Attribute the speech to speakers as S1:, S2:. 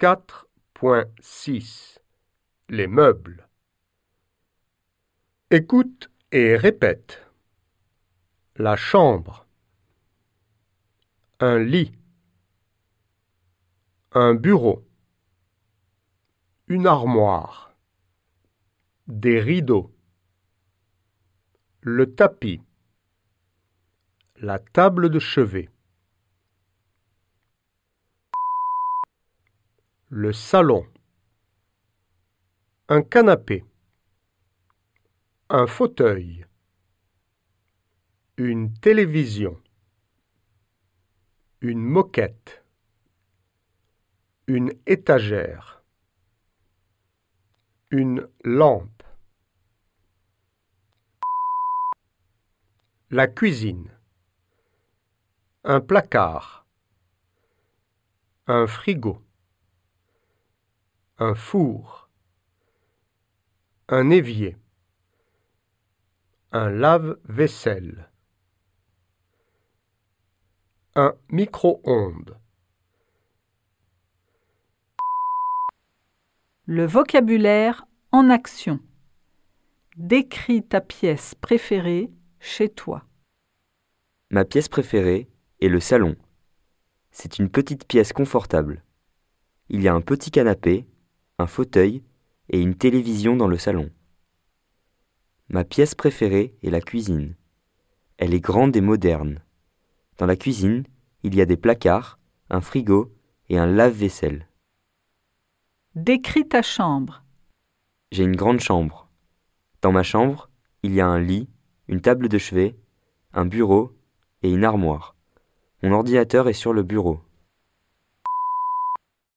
S1: 4.6 Les meubles. Écoute et répète. La chambre. Un lit. Un bureau. Une armoire. Des rideaux. Le tapis. La table de chevet. Le salon. Un canapé. Un fauteuil. Une télévision. Une moquette. Une étagère. Une lampe. La cuisine. Un placard. Un frigo. Un four. Un évier. Un lave-vaisselle. Un micro-ondes.
S2: Le vocabulaire en action. Décris ta pièce préférée chez toi.
S3: Ma pièce préférée est le salon. C'est une petite pièce confortable. Il y a un petit canapé, un fauteuil et une télévision dans le salon. Ma pièce préférée est la cuisine. Elle est grande et moderne. Dans la cuisine, il y a des placards, un frigo et un lave-vaisselle.
S2: Décris ta chambre.
S3: J'ai une grande chambre. Dans ma chambre, il y a un lit, une table de chevet, un bureau et une armoire. Mon ordinateur est sur le bureau.